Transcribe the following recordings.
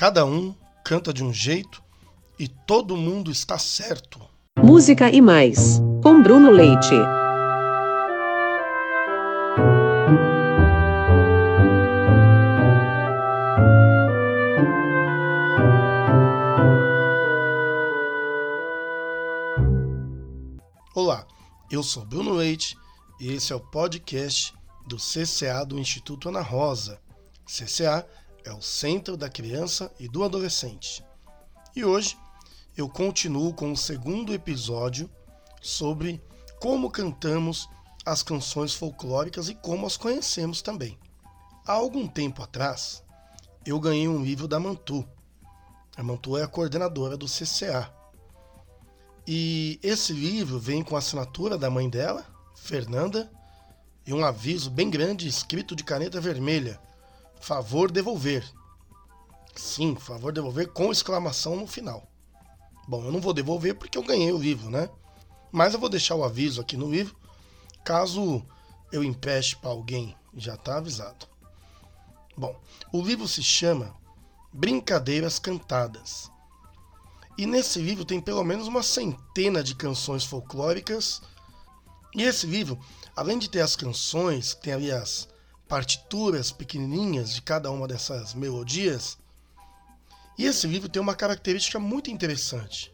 Cada um canta de um jeito e todo mundo está certo. Música e mais, com Bruno Leite. Olá, eu sou Bruno Leite e esse é o podcast do CCA do Instituto Ana Rosa. CCA é o Centro da Criança e do Adolescente. E hoje eu continuo com o segundo episódio sobre como cantamos as canções folclóricas e como as conhecemos também. Há algum tempo atrás, eu ganhei um livro da Mantu. A Mantu é a coordenadora do CCA. E esse livro vem com a assinatura da mãe dela, Fernanda, e um aviso bem grande escrito de caneta vermelha: favor devolver. Sim, favor devolver com exclamação no final. Bom, eu não vou devolver porque eu ganhei o livro, né? Mas eu vou deixar o aviso aqui no livro, caso eu empreste para alguém, já está avisado. Bom, o livro se chama Brincadeiras Cantadas. E nesse livro tem pelo menos uma centena de canções folclóricas. E esse livro, além de ter as canções, tem ali as partituras pequenininhas de cada uma dessas melodias. E esse livro tem uma característica muito interessante.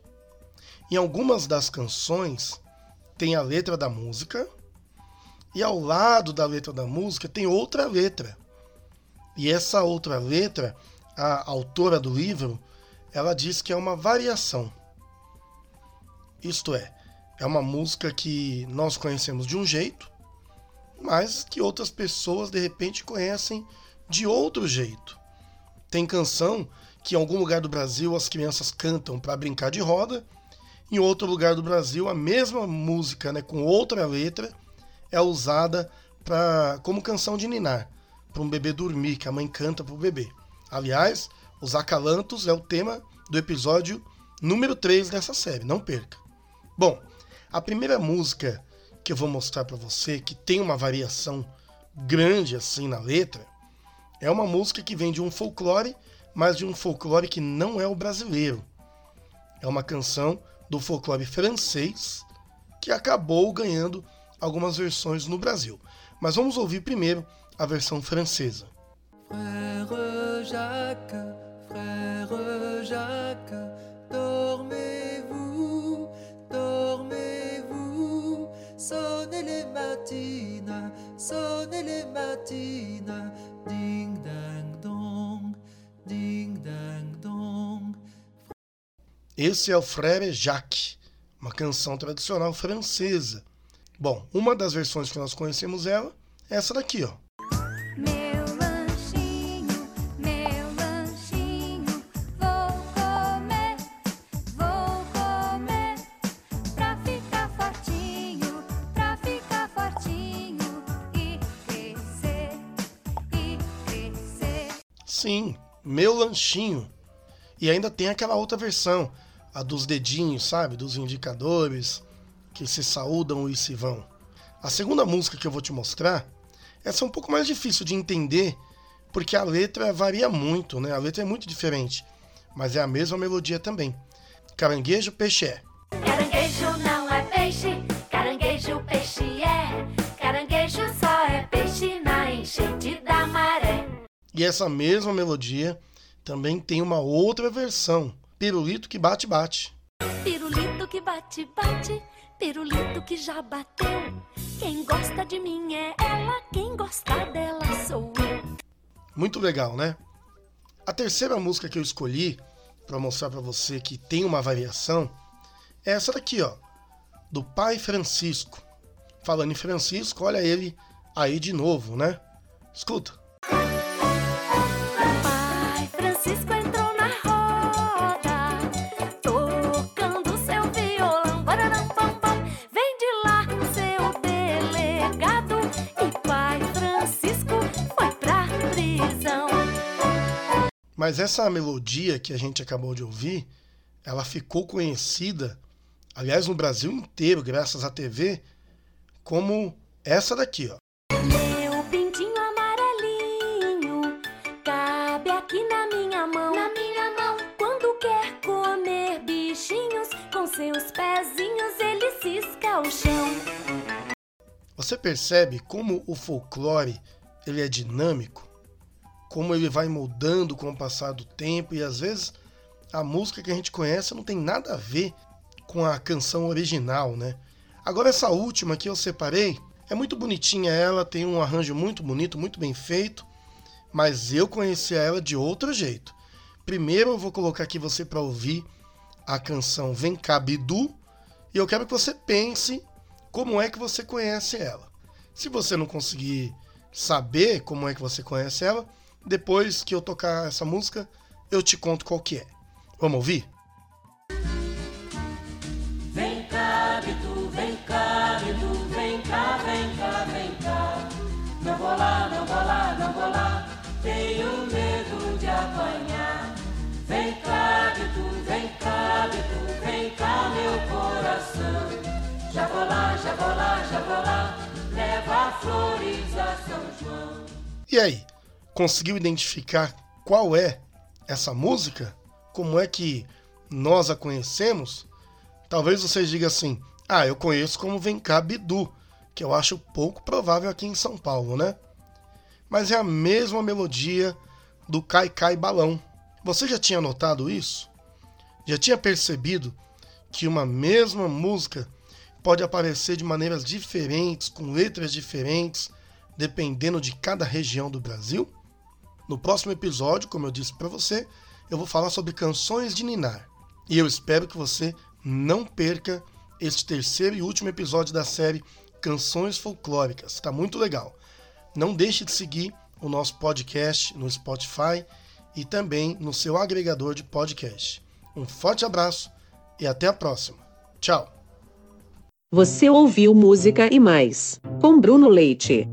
Em algumas das canções tem a letra da música e ao lado da letra da música tem outra letra. E essa outra letra, a autora do livro, ela diz que é uma variação. Isto é, é uma música que nós conhecemos de um jeito mas que outras pessoas de repente conhecem de outro jeito. Tem canção que em algum lugar do Brasil as crianças cantam para brincar de roda, em outro lugar do Brasil a mesma música, né, com outra letra, é usada para como canção de ninar, para um bebê dormir, que a mãe canta para o bebê. Aliás, os acalantos é o tema do episódio número 3 dessa série, não perca. Bom, a primeira música que eu vou mostrar para você, que tem uma variação grande assim na letra, é uma música que vem de um folclore, mas de um folclore que não é o brasileiro. É uma canção do folclore francês que acabou ganhando algumas versões no Brasil. Mas vamos ouvir primeiro a versão francesa. Frère Jacques, frère Jacques, ding dang dong, ding dang dong. Esse é o Frère Jacques, uma canção tradicional francesa. Bom, uma das versões que nós conhecemos ela é essa daqui, ó. Sim, meu lanchinho. E ainda tem aquela outra versão, a dos dedinhos, sabe? Dos indicadores que se saúdam e se vão. A segunda música que eu vou te mostrar, essa é um pouco mais difícil de entender, porque a letra varia muito, né? A letra é muito diferente, mas é a mesma melodia também. Caranguejo, peixe é. Caranguejo não é peixe, caranguejo, peixe é. Caranguejo só é peixe na enchente da. E essa mesma melodia também tem uma outra versão, Pirulito que bate bate. Pirulito que bate bate, pirulito que já bateu. Quem gosta de mim é ela, quem gosta dela sou eu. Muito legal, né? A terceira música que eu escolhi para mostrar para você que tem uma variação é essa daqui, ó, do Pai Francisco. Falando em Francisco, olha ele aí de novo, né? Escuta. Mas essa melodia que a gente acabou de ouvir, ela ficou conhecida, aliás, no Brasil inteiro, graças à TV, como essa daqui, ó. Meu pintinho amarelinho cabe aqui na minha mão. Na minha mão. Quando quer comer bichinhos, com seus pezinhos ele cisca o chão. Você percebe como o folclore ele é dinâmico? Como ele vai mudando com o passar do tempo e às vezes a música que a gente conhece não tem nada a ver com a canção original, né? Agora essa última que eu separei é muito bonitinha ela, tem um arranjo muito bonito, muito bem feito, mas eu conhecia ela de outro jeito. Primeiro eu vou colocar aqui você para ouvir a canção Vem Cá Bidu e eu quero que você pense como é que você conhece ela. Se você não conseguir saber como é que você conhece ela, depois que eu tocar essa música, eu te conto qual que é. Vamos ouvir? Vem cá, Bidu, vem cá, Bidu, vem cá, vem cá, vem cá. Não vou lá, não vou lá, não vou lá, tenho medo de apanhar. Vem cá, Bidu, vem cá, Bidu, vem cá, meu coração. Já vou lá, já vou lá, já vou lá, leva flores a São João. E aí, conseguiu identificar qual é essa música? Como é que nós a conhecemos? Talvez você diga assim: ah, eu conheço como Vem cá Bidu, que eu acho pouco provável aqui em São Paulo, né? Mas é a mesma melodia do Cai Cai Balão. Você já tinha notado isso? Já tinha percebido que uma mesma música pode aparecer de maneiras diferentes, com letras diferentes, dependendo de cada região do Brasil? No próximo episódio, como eu disse para você, eu vou falar sobre canções de ninar. E eu espero que você não perca este terceiro e último episódio da série Canções Folclóricas. Está muito legal. Não deixe de seguir o nosso podcast no Spotify e também no seu agregador de podcast. Um forte abraço e até a próxima. Tchau! Você ouviu Música e Mais, com Bruno Leite.